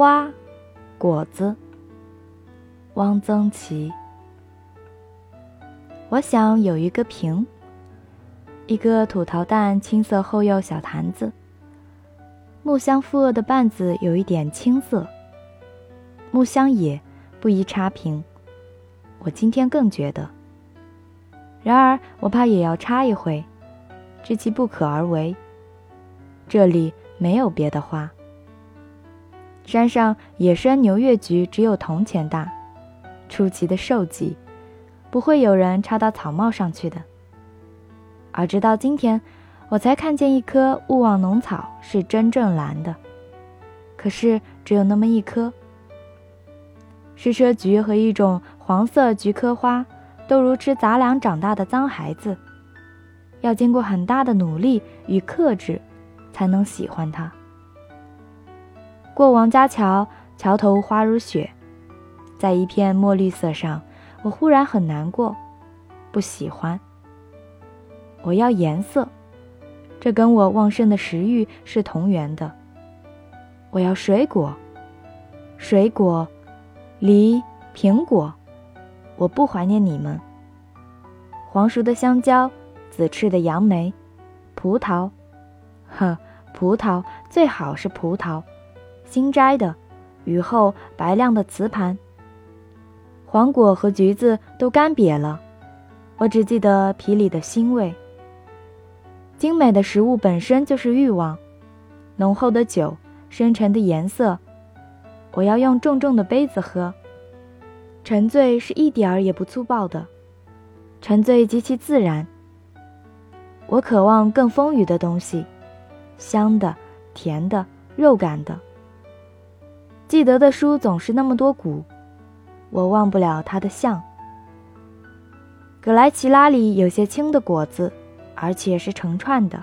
花，果子。汪曾祺。我想有一个瓶，一个土陶蛋青色厚釉小坛子，木香馥讹的瓣子有一点青色。木香也不宜插瓶，我今天更觉得。然而我怕也要插一回，知其不可而为。这里没有别的花。山上野生牛月菊只有铜钱大，出奇的瘦极，不会有人插到草帽上去的。而直到今天，我才看见一棵勿忘农草是真正蓝的，可是只有那么一棵。矢车菊和一种黄色菊科花，都如吃杂粮长大的脏孩子，要经过很大的努力与克制，才能喜欢它。过王家桥，桥头花如雪，在一片墨绿色上，我忽然很难过，不喜欢。我要颜色，这跟我旺盛的食欲是同源的。我要水果，水果，梨、苹果，我不怀念你们。黄熟的香蕉，紫赤的杨梅，葡萄，呵，葡萄最好是葡萄。新摘的，雨后白亮的瓷盘。黄果和橘子都干瘪了，我只记得皮里的腥味。精美的食物本身就是欲望，浓厚的酒，深沉的颜色，我要用重重的杯子喝。沉醉是一点儿也不粗暴的，沉醉极其自然。我渴望更丰腴的东西，香的、甜的、肉感的。记得的书总是那么多股，我忘不了它的像。葛莱奇拉里有些青的果子，而且是成串的。